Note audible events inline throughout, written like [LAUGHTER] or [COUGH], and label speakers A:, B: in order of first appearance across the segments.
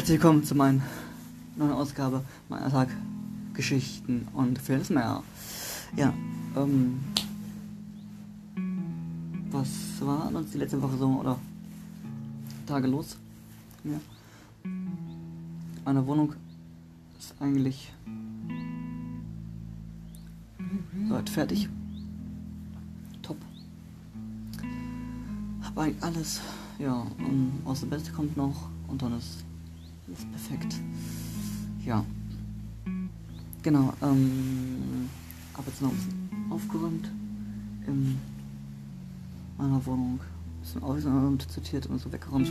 A: Herzlich willkommen zu meiner neuen Ausgabe meiner Tag Geschichten und vieles mehr. Ja, ähm, was war uns die letzte Woche so oder Tage los? Ja. Meine Wohnung ist eigentlich soweit fertig. Top. Hab eigentlich alles. Ja, und aus dem Beste kommt noch und dann ist alles perfekt. Ja. Genau, ähm, hab jetzt noch ein bisschen aufgeräumt in meiner Wohnung. Ein bisschen aufgeräumt, sortiert und so weggeräumt.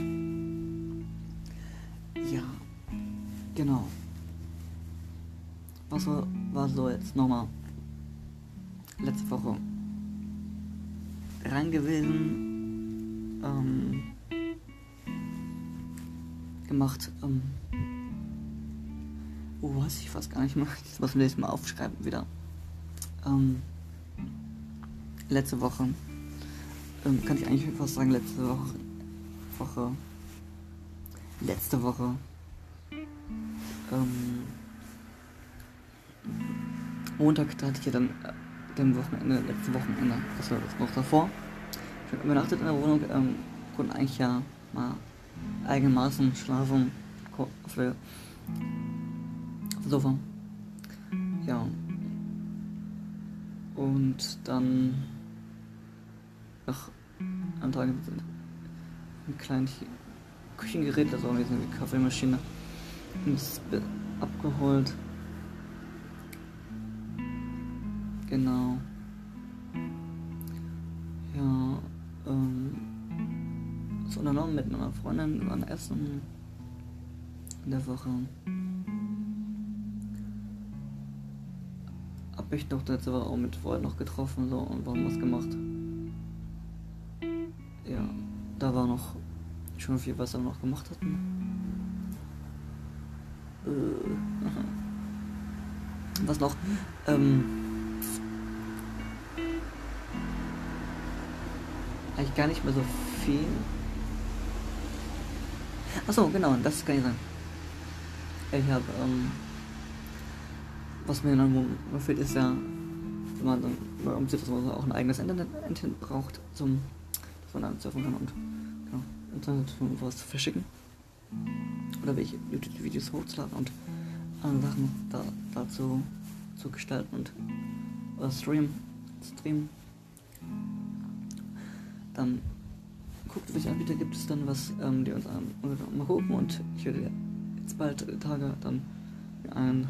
A: Ja, genau. Was war, war so jetzt nochmal letzte Woche rein gewesen? Ähm, gemacht. Ähm, oh, was ich fast gar nicht mehr. [LAUGHS] Das muss ich Mal aufschreiben wieder. Ähm, letzte Woche. Ähm, kann ich eigentlich fast sagen, letzte Woche. Woche. Letzte Woche. Ähm, Montag hatte ich ja dann äh, dem Wochenende, letzte Wochenende, war das noch davor. Ich bin übernachtet in der Wohnung, ähm, konnten eigentlich ja mal eigenmaßen schlafen auf der Sofa. Ja. Und dann nach einem Tag ein kleines Küchengerät, das auch wie eine Kaffeemaschine, abgeholt. Genau. Was unternommen mit meiner Freundin, wir waren essen in der Woche. Hab mich doch letzte Woche auch mit Freunden noch getroffen so und warum was gemacht. Ja, da war noch schon viel, was wir noch gemacht hatten. Äh, [LAUGHS] was noch? Ähm, eigentlich gar nicht mehr so viel. Achso, genau, das kann ich sagen. Ich habe, ähm, was mir dann fehlt, ist ja, wenn man dann umzieht, dass man auch ein eigenes Internet, braucht, zum, dass man dann surfen kann und genau, Internet was verschicken. Oder welche YouTube-Videos hochzuladen und andere Sachen da, dazu zu gestalten und oder streamen, streamen. Dann guckt, welche Anbieter gibt es dann, was ähm, die uns an, mal gucken und ich werde jetzt bald Tage dann ein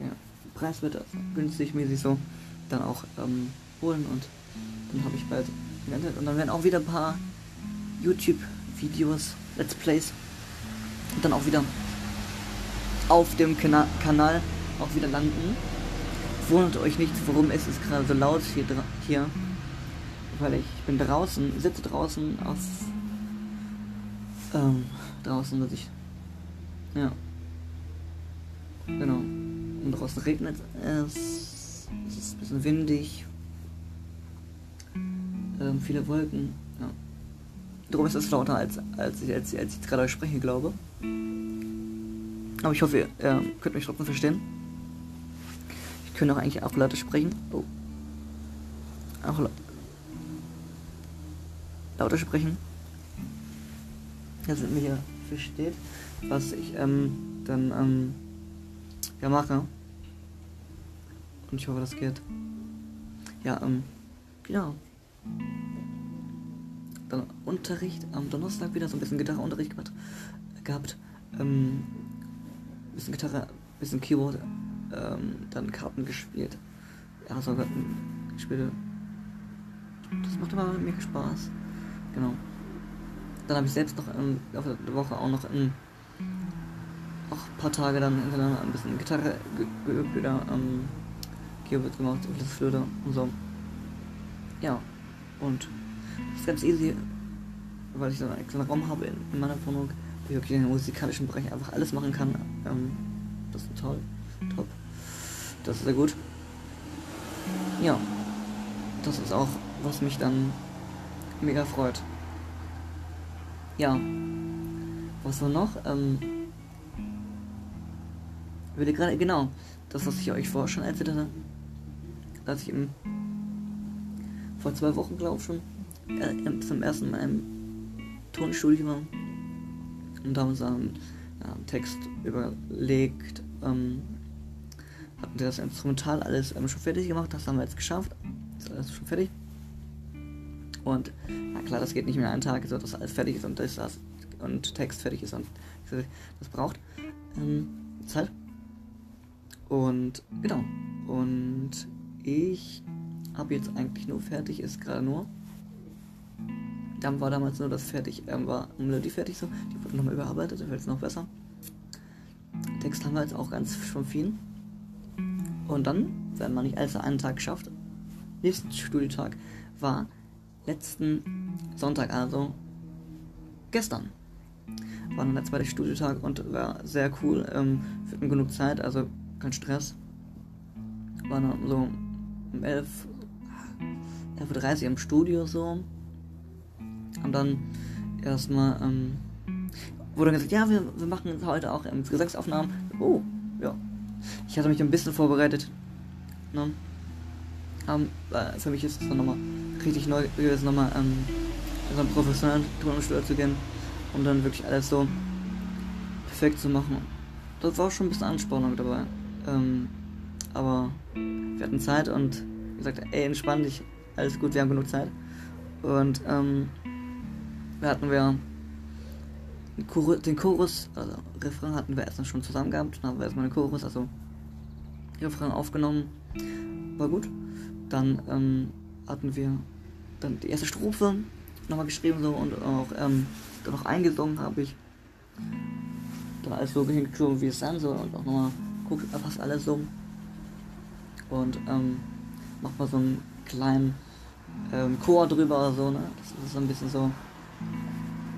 A: ja, Preis wird günstig mäßig so dann auch ähm, holen und dann habe ich bald Internet und dann werden auch wieder ein paar YouTube-Videos, Let's Plays und dann auch wieder auf dem Kana Kanal auch wieder landen. Wundert euch nicht, warum es ist gerade so laut hier, hier weil ich bin draußen, sitze draußen auf ähm, draußen, dass ich ja genau und draußen regnet es, es ist ein bisschen windig, ähm, viele Wolken, ja. Darum ist es lauter als als ich als, als ich gerade spreche, glaube. Aber ich hoffe, ihr äh, könnt mich trotzdem verstehen. Ich könnte auch eigentlich auch lauter sprechen. Oh. Auch lauter lauter sprechen. Dass ihr mich versteht, was ich ähm, dann ähm, ja mache. Und ich hoffe, das geht. Ja, ähm, genau. Dann Unterricht am Donnerstag wieder so ein bisschen Gitarreunterricht gehabt. gehabt ähm, bisschen Gitarre, bisschen Keyboard, ähm, dann Karten gespielt. Ja, so Karten gespielt. Das macht immer mega Spaß. Genau. Dann habe ich selbst noch ähm, auf der Woche auch noch ein paar Tage dann hintereinander ein bisschen Gitarre geübt, wieder ähm, Keyboard gemacht, Flöte und so. Ja, und das ist ganz easy, weil ich dann einen kleinen Raum habe in, in meiner Wohnung, wo ich wirklich in den musikalischen Bereich einfach alles machen kann. Ähm, das ist toll, top. Das ist sehr gut. Ja, das ist auch, was mich dann mega freut. Ja. was war noch? Ähm, würde gerade, genau, das, was ich euch vorher schon erzählt hatte, dass ich im, vor zwei Wochen, glaube ich schon, äh, zum ersten Mal im Tonstudio war und haben uns einen Text überlegt, ähm, hatten das Instrumental alles ähm, schon fertig gemacht, das haben wir jetzt geschafft, ist alles schon fertig. Und ja klar, das geht nicht mehr einen Tag, so dass alles fertig ist und das, das und Text fertig ist und das braucht ähm, Zeit. Und genau. Und ich habe jetzt eigentlich nur fertig, ist gerade nur. Dann war damals nur das fertig, ähm, war Melodie fertig so. Die wurde nochmal überarbeitet, da wird es noch besser. Text haben wir jetzt auch ganz schon viel. Und dann, wenn man nicht alles an einem Tag schafft, nächsten Studietag war letzten Sonntag, also gestern. War dann der zweite Studietag und war sehr cool. Ähm, wir hatten genug Zeit, also kein Stress. War dann so um 11, 11.30 Uhr im Studio so. Und dann erstmal ähm, wurde gesagt, ja, wir, wir machen heute auch ähm, Gesangsaufnahmen. Oh, ja. Ich hatte mich ein bisschen vorbereitet. Ne? Um, äh, für mich ist es dann nochmal richtig neu gewesen, nochmal ähm, so einen professionellen Tonstudio zu gehen, um dann wirklich alles so perfekt zu machen. Das war schon ein bisschen Anspannung dabei. Ähm, aber wir hatten Zeit und gesagt, ey, entspann dich, alles gut, wir haben genug Zeit. Und ähm, da hatten wir den Chorus, also Refrain hatten wir erstmal schon zusammen gehabt. Dann haben wir erstmal den Chorus, also Refrain aufgenommen. War gut. Dann ähm, hatten wir dann die erste Strophe nochmal geschrieben so und auch ähm, dann noch eingesungen habe ich. Dann alles so hingeschoben, wie es sein soll und auch nochmal guckt fast alles so. Und ähm, macht mal so einen kleinen ähm, Chor drüber so, ne? Das ist so ein bisschen so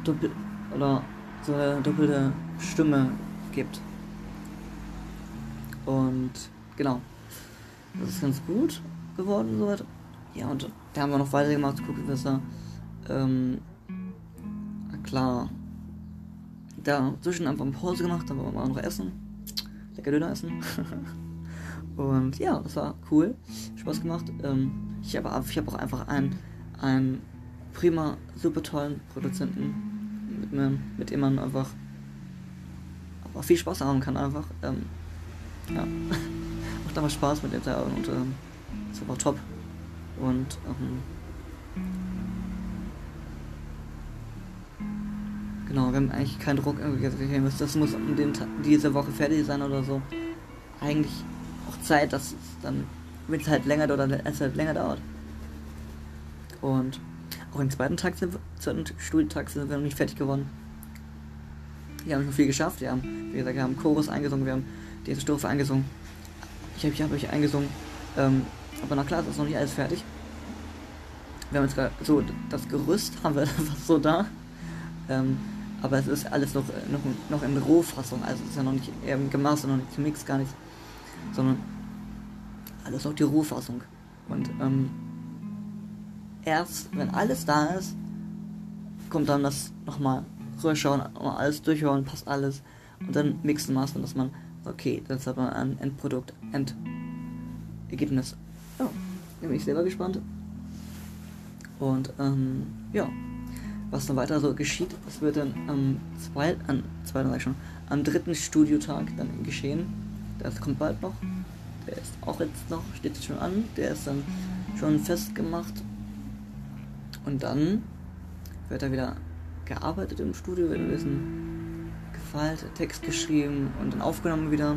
A: doppel oder so eine doppelte Stimme gibt. Und genau. Das ist ganz gut geworden soweit. Ja, und da haben wir noch weitergemacht, gucken, was da. Ähm, klar. Da zwischen einfach eine Pause gemacht, dann wollen wir noch essen. Lecker Döner essen. [LAUGHS] und ja, das war cool. Spaß gemacht. Ähm, ich habe ich hab auch einfach einen, einen prima, super tollen Produzenten, mit, mir, mit dem man einfach auch viel Spaß haben kann einfach. Ähm, ja. [LAUGHS] Macht einfach Spaß mit dem Teil und ähm, ist einfach top. Und ähm, genau, wir haben eigentlich keinen Druck irgendwie das muss um den, diese Woche fertig sein oder so. Eigentlich auch Zeit, dass es dann, wenn es halt länger dauert, es halt länger dauert. Und auch im zweiten Tag sind zweiten Studietag sind wir noch nicht fertig geworden. Wir haben schon viel geschafft. Wir haben, wie gesagt, wir haben Chorus eingesungen, wir haben die erste Strophe eingesungen. Ich habe ich hab euch eingesungen. Ähm, aber na klar, es ist noch nicht alles fertig. Wir haben jetzt gerade so, das Gerüst haben wir [LAUGHS] fast so da. Ähm, aber es ist alles noch, noch, noch in Rohfassung. Also es ist ja noch nicht ähm, gemastert, noch nicht gemixt, gar nichts. Sondern alles noch die Rohfassung. Und ähm, erst wenn alles da ist, kommt dann das nochmal rüberschauen, mal alles durchhören, passt alles. Und dann mixen, mastern, dass man, okay, das ist aber ein Endprodukt, Endergebnis. Ja, bin ich selber gespannt. Und ähm, ja, was dann weiter so geschieht, das wird dann am zweiten, an, zweiten schon, am dritten Studiotag dann geschehen. Das kommt bald noch. Der ist auch jetzt noch, steht jetzt schon an. Der ist dann schon festgemacht. Und dann wird er wieder gearbeitet im Studio, wird ein bisschen gefeilt, Text geschrieben und dann aufgenommen wieder.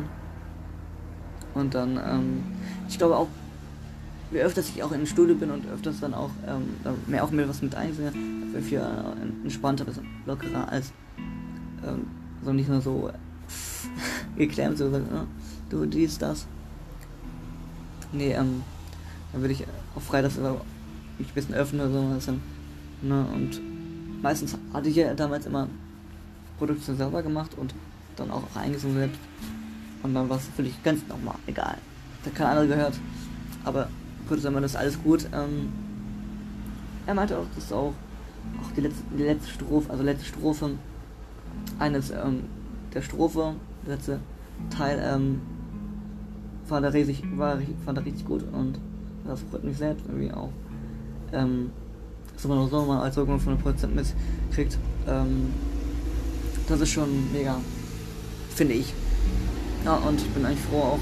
A: Und dann, ähm, ich glaube auch je öfters ich auch im Studio bin und öfters dann auch ähm, mehr auch mir was mit dafür viel entspannter, bisschen lockerer als ähm, so nicht nur so [LAUGHS] geklemmt, so sagen, oh, du dies, das. Nee, ähm, dann würde ich auch frei das mich ein bisschen öffnen oder so ne, und meistens hatte ich ja damals immer Produktion selber gemacht und dann auch eingesungen selbst. Und dann war es völlig ganz normal, egal. Da kein anderer gehört. Aber kurz einmal, das ist alles gut. Ähm, er meinte auch, dass auch, auch die letzte, die letzte Strophe, also letzte Strophe, eines ähm, der Strophe, der letzte Teil, ähm, fand er richtig, war, fand er richtig gut und das freut mich selbst irgendwie auch. Ähm, dass man so mal als Rückmeldung von einem Prozent mitkriegt. Ähm, das ist schon mega, finde ich. Ja, und ich bin eigentlich froh, auch,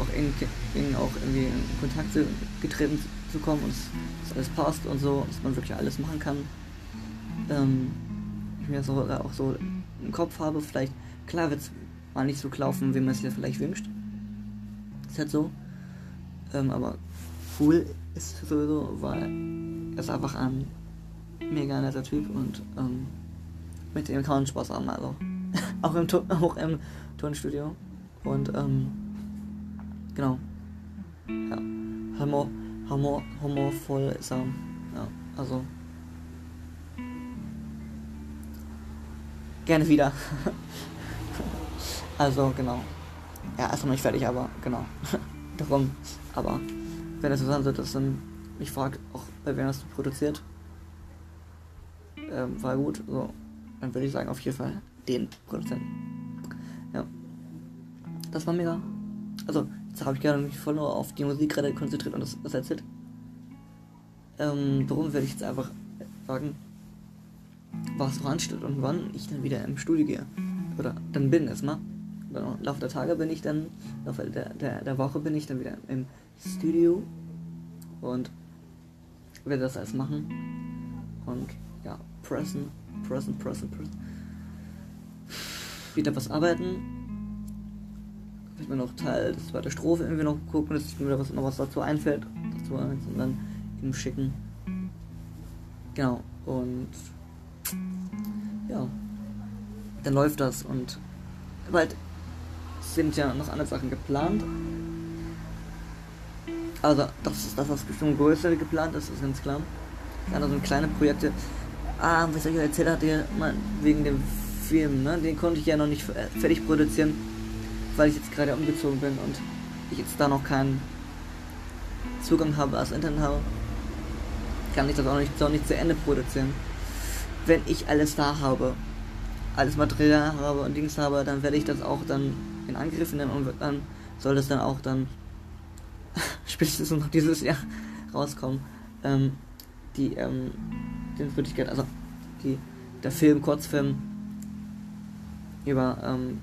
A: auch, eng, eng auch irgendwie in Kontakt zu, getreten zu kommen und dass alles passt und so, dass man wirklich alles machen kann. Ähm, ich mir so, auch so im Kopf habe, vielleicht, klar wird es mal nicht so laufen, wie man es ja vielleicht wünscht. Ist halt so. Ähm, aber cool ist sowieso, weil er ist einfach ein mega netter Typ und ähm, mit dem kann man Spaß haben, also. [LAUGHS] auch, im auch im Tonstudio. Und ähm, genau. Ja. Humor, Humor, humorvoll ist er. Ja, also. Gerne wieder. [LAUGHS] also, genau. Ja, ist noch nicht fertig, aber genau. [LAUGHS] Darum. Aber wenn es so sein sollte, dass dann mich fragt, auch bei wem hast du produziert, ähm, war gut. So, dann würde ich sagen, auf jeden Fall den Produzenten. Ja. Das war mega. Also, jetzt habe ich gerade mich voll nur auf die Musik gerade konzentriert und das, das erzählt. Ähm, warum werde ich jetzt einfach sagen, was noch ansteht und wann ich dann wieder im Studio gehe. Oder dann bin erstmal. Genau, Im Laufe der Tage bin ich dann, im Laufe der, der, der Woche bin ich dann wieder im Studio und werde das alles machen. Und ja, pressen, pressen, pressen, pressen. Wieder was arbeiten. Ich mir noch Teil des zweiten Strophe irgendwie noch gucken, dass mir was, noch was dazu einfällt. Dazu und dann ihm schicken. Genau. Und ja, dann läuft das und bald sind ja noch andere Sachen geplant. Also, das ist das, was bestimmt größer geplant ist, ist ganz klar. Dann so kleine Projekte. Ah, was ich erzählt hatte, wegen dem Film, ne? Den konnte ich ja noch nicht fertig produzieren, weil ich jetzt gerade umgezogen bin und ich jetzt da noch keinen Zugang habe, als Internet habe. Kann ich das auch nicht, auch nicht zu Ende produzieren. Wenn ich alles da habe, alles Material habe und Dings habe, dann werde ich das auch dann in Angriff nehmen und dann soll das dann auch dann [LAUGHS] spätestens noch dieses Jahr rauskommen. Ähm, die ähm, Sehenswürdigkeit, also die, der Film, Kurzfilm über ähm,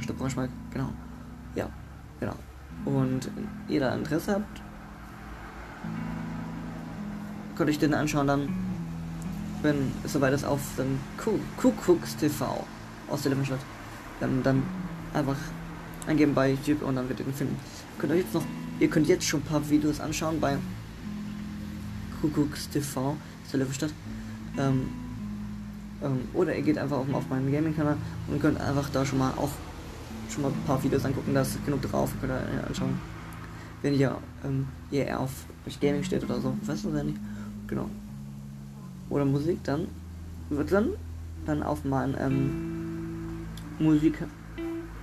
A: Stadt Braunschweig, genau. Ja, genau. Und jeder Interesse habt, könnt euch den anschauen dann, wenn es soweit ist, auf dem Kuckucks TV aus der Limmerstadt. Dann, dann einfach eingeben bei YouTube und dann wird ihr den finden. Könnt ihr jetzt noch Ihr könnt jetzt schon ein paar Videos anschauen bei Kuckucks TV, Stadt. Ähm, ähm, oder ihr geht einfach mal auf meinen Gaming-Kanal und könnt einfach da schon mal auch schon mal ein paar Videos angucken, da ist genug drauf, könnt ihr anschauen. Wenn ihr ähm, eher auf Gaming steht oder so, weißt du ja nicht. Genau. Oder Musik, dann wird dann dann auf meinen ähm, Musik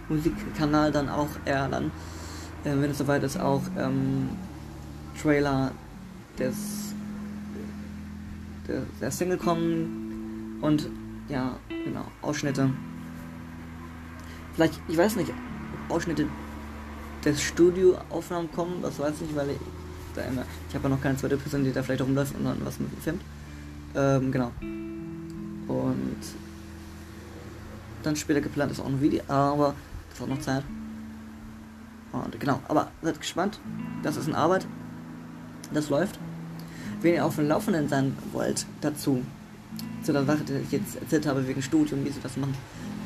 A: Musikkanal dann auch eher dann äh, wenn es soweit ist, auch ähm, Trailer des, der Single kommen und ja, genau, Ausschnitte. Vielleicht, ich weiß nicht, Ausschnitte des Studioaufnahmen kommen, das weiß ich nicht, weil ich da immer, ich habe ja noch keine zweite Person, die da vielleicht rumläuft und dann was mit filmt. Ähm, genau. Und dann später geplant ist auch ein Video, aber das hat noch Zeit. Und genau, aber seid gespannt. Das ist in Arbeit. Das läuft. Wenn ihr auf dem Laufenden sein wollt, dazu, zu der Sache, die ich jetzt erzählt habe, wegen Studium, wie sie das machen,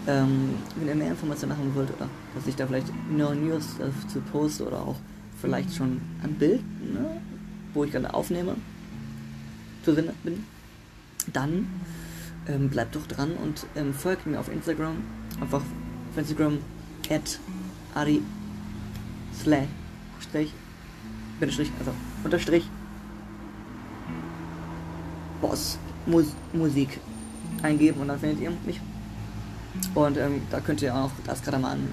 A: ähm, wenn ihr mehr Informationen haben wollt oder dass ich da vielleicht nur News dazu poste oder auch vielleicht schon ein Bild, ne, wo ich gerade aufnehme, zu sehen bin, dann ähm, bleibt doch dran und ähm, folgt mir auf Instagram. Einfach auf Instagram at Ari Slash, Strich, Bindestrich, also Unterstrich, Boss, Mus Musik eingeben und dann findet ihr mich. Und ähm, da könnt ihr auch, da ist gerade mal ein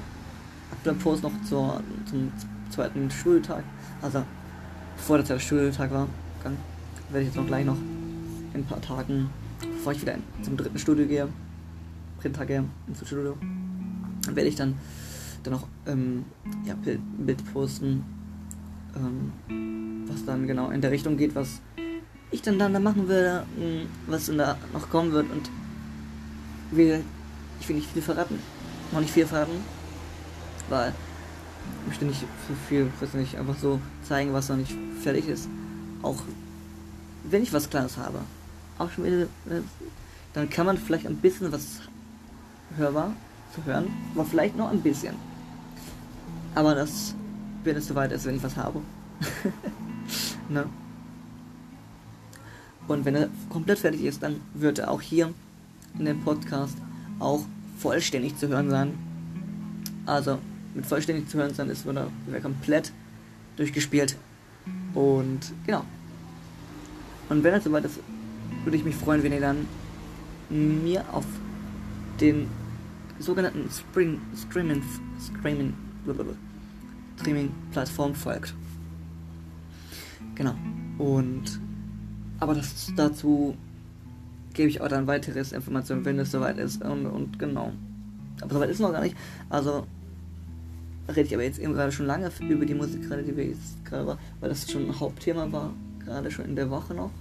A: aktueller Post noch zur, zum zweiten Studiotag, also bevor der Studiotag war, dann werde ich jetzt noch gleich noch in ein paar Tagen, bevor ich wieder zum dritten Studio gehe, Printtage ins Studio, werde ich dann dann auch ähm, ja, Bild posten, ähm, was dann genau in der Richtung geht, was ich dann dann machen werde, hm, was dann da noch kommen wird und will, ich will nicht viel verraten, noch nicht viel verraten, weil ich möchte nicht so viel, weiß nicht, einfach so zeigen, was noch nicht fertig ist. Auch wenn ich was Kleines habe, auch schon wieder, dann kann man vielleicht ein bisschen was hörbar zu hören, aber vielleicht noch ein bisschen. Aber das, wenn es soweit ist, wenn ich was habe. [LAUGHS] ne? Und wenn er komplett fertig ist, dann wird er auch hier in dem Podcast auch vollständig zu hören sein. Also mit vollständig zu hören sein ist, wird er komplett durchgespielt. Und genau. Und wenn er soweit ist, würde ich mich freuen, wenn ihr dann mir auf den sogenannten Spring, Streaming, Streaming, Streaming-Plattform folgt. Genau. Und aber das dazu gebe ich auch dann weiteres Informationen, wenn es soweit ist. Und, und genau. Aber soweit ist noch gar nicht. Also rede ich aber jetzt eben gerade schon lange über die Musik, gerade die wir jetzt gerade war, weil das schon ein Hauptthema war, gerade schon in der Woche noch.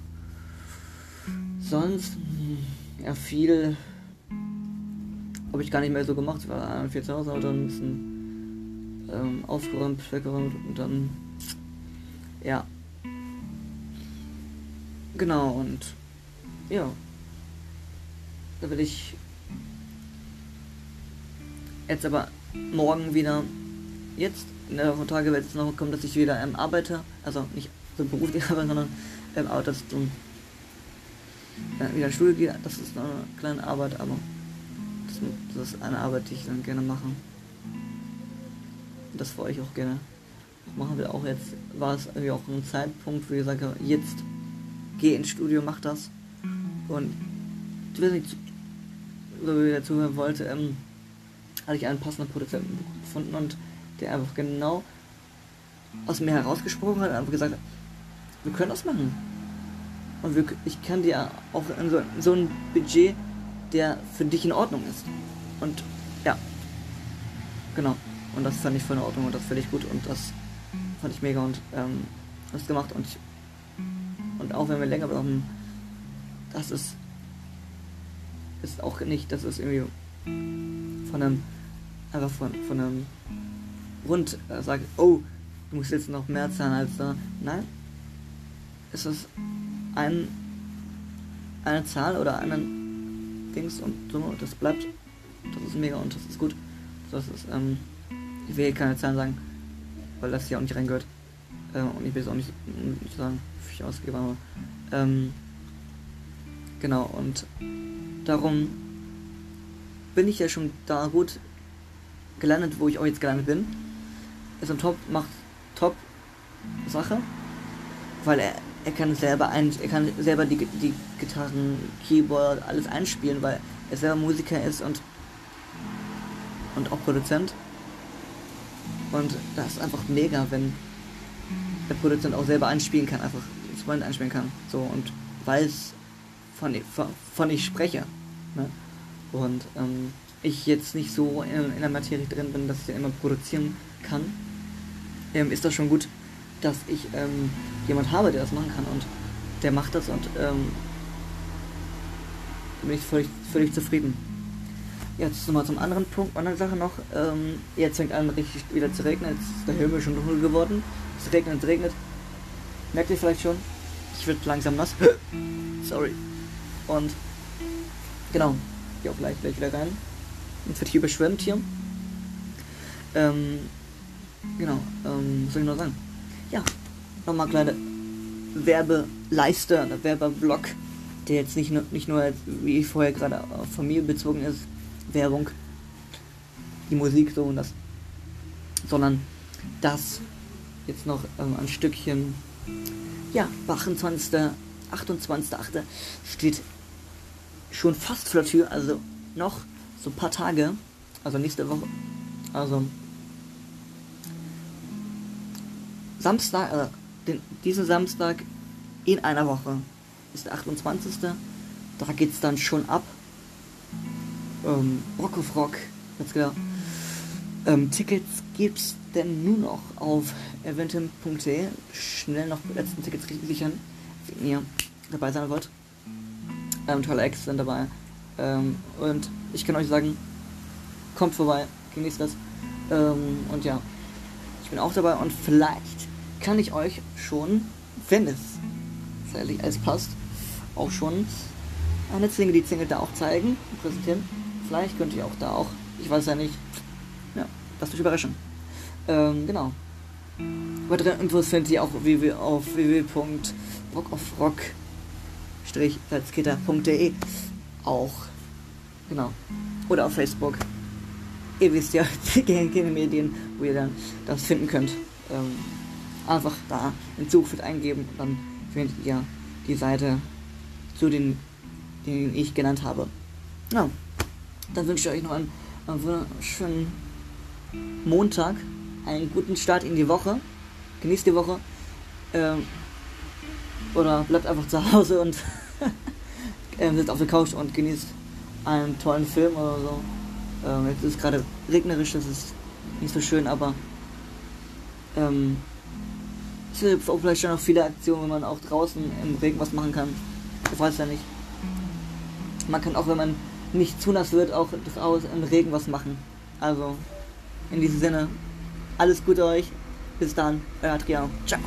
A: Sonst, hm, ja, viel habe ich gar nicht mehr so gemacht. Ich war viel zu Hause, dann ein bisschen ähm, aufgeräumt, weggeräumt und dann, ja. Genau, und ja. Da will ich jetzt aber morgen wieder jetzt in der Tage wird es noch kommen, dass ich wieder ähm, arbeite, also nicht so beruflich [LAUGHS] arbeite, sondern ähm, aber dass du äh, wieder in die Schule gehe, das ist eine kleine Arbeit, aber das, das, ist eine Arbeit, die ich dann gerne mache. Und das für euch auch gerne machen will. Auch jetzt war es irgendwie auch ein Zeitpunkt, wo ich sage, jetzt geh ins Studio, mach das. Und ich weiß nicht, so wie der zuhören wollte, ähm, hatte ich einen passenden Produzenten gefunden und der einfach genau aus mir herausgesprochen hat, einfach gesagt, wir können das machen. Und wir, ich kann dir auch so, so ein Budget, der für dich in Ordnung ist. Und ja, genau. Und das fand ich voll in Ordnung und das fand ich gut und das fand ich mega und ähm, das gemacht und auch wenn wir länger brauchen, das ist ist auch nicht, das ist irgendwie von einem einfach von, von einem Grund äh, sagt, oh, du musst jetzt noch mehr zahlen als da. Nein, es ist ein, eine Zahl oder einen Dings und so, das bleibt. Das ist mega und das ist gut. Das ist, ähm, ich will hier keine Zahlen sagen, weil das hier auch nicht reingehört. Äh, und ich will es auch nicht, nicht sagen, wie ich ausgebe, aber, ähm, genau, und darum bin ich ja schon da gut gelandet, wo ich auch jetzt gelandet bin ist ein Top, macht Top Sache, weil er, er kann selber ein, er kann selber die, die Gitarren, Keyboard, alles einspielen, weil er selber Musiker ist und und auch Produzent. Und das ist einfach mega, wenn der Produzent auch selber einspielen kann, einfach Instrument einspielen kann. So und weiß, von, von ich spreche. Ne? Und ähm, ich jetzt nicht so in, in der Materie drin bin, dass ich ja immer produzieren kann ähm, ist das schon gut, dass ich ähm, jemand habe, der das machen kann und der macht das und ähm, bin ich völlig, völlig zufrieden. Jetzt nochmal zum anderen Punkt, andere Sache noch. Ähm, jetzt fängt an richtig wieder zu regnen. Jetzt ist der Himmel schon dunkel geworden. Es regnet, es regnet. Merkt ihr vielleicht schon? Ich werde langsam nass. [LAUGHS] Sorry. Und genau, ich auch gleich, gleich wieder rein. Jetzt wird hier überschwemmt hier. Ähm, Genau, ähm, was soll ich noch sagen? Ja, nochmal kleine Werbeleiste, oder Werbeblock, der jetzt nicht nur, nicht nur wie ich vorher gerade auf Familie bezogen ist, Werbung, die Musik so und das, sondern das jetzt noch ähm, ein Stückchen, ja, 28. 28.8. steht schon fast vor der Tür, also noch so ein paar Tage, also nächste Woche, also Samstag, äh, den, diesen Samstag in einer Woche ist der 28. Da geht es dann schon ab. Ähm, Rock of Rock, ganz genau. Ähm, Tickets gibt's denn nur noch auf eventim.de. Schnell noch die letzten Tickets sichern, wenn ihr dabei sein wollt. Ähm, tolle Acts sind dabei. Ähm, und ich kann euch sagen, kommt vorbei, genießt das. Ähm, und ja, ich bin auch dabei und vielleicht kann ich euch schon, wenn es zeitlich alles passt, auch schon eine Single, die Single da auch zeigen, präsentieren. Vielleicht könnt ihr auch da auch, ich weiß ja nicht, ja, lasst euch überraschen. Ähm, genau. Weitere Infos findet ihr auch auf www.rockofrock-salzgitter.de auch. Genau. Oder auf Facebook. Ihr wisst ja, [LAUGHS] die Medien, wo ihr dann das finden könnt. Ähm, einfach da in Suchfeld eingeben und dann findet ihr die Seite zu den, den ich genannt habe. Ja, dann wünsche ich euch noch einen, einen wunderschönen Montag, einen guten Start in die Woche. Genießt die Woche. Ähm, oder bleibt einfach zu Hause und [LAUGHS] ähm, sitzt auf der Couch und genießt einen tollen Film oder so. Ähm, jetzt ist gerade regnerisch, das ist nicht so schön, aber ähm, es gibt auch vielleicht schon noch viele Aktionen, wenn man auch draußen im Regen was machen kann. Ich weiß ja nicht. Man kann auch, wenn man nicht zu nass wird, auch das Haus im Regen was machen. Also, in diesem Sinne, alles Gute euch. Bis dann, euer Adriano. Ciao.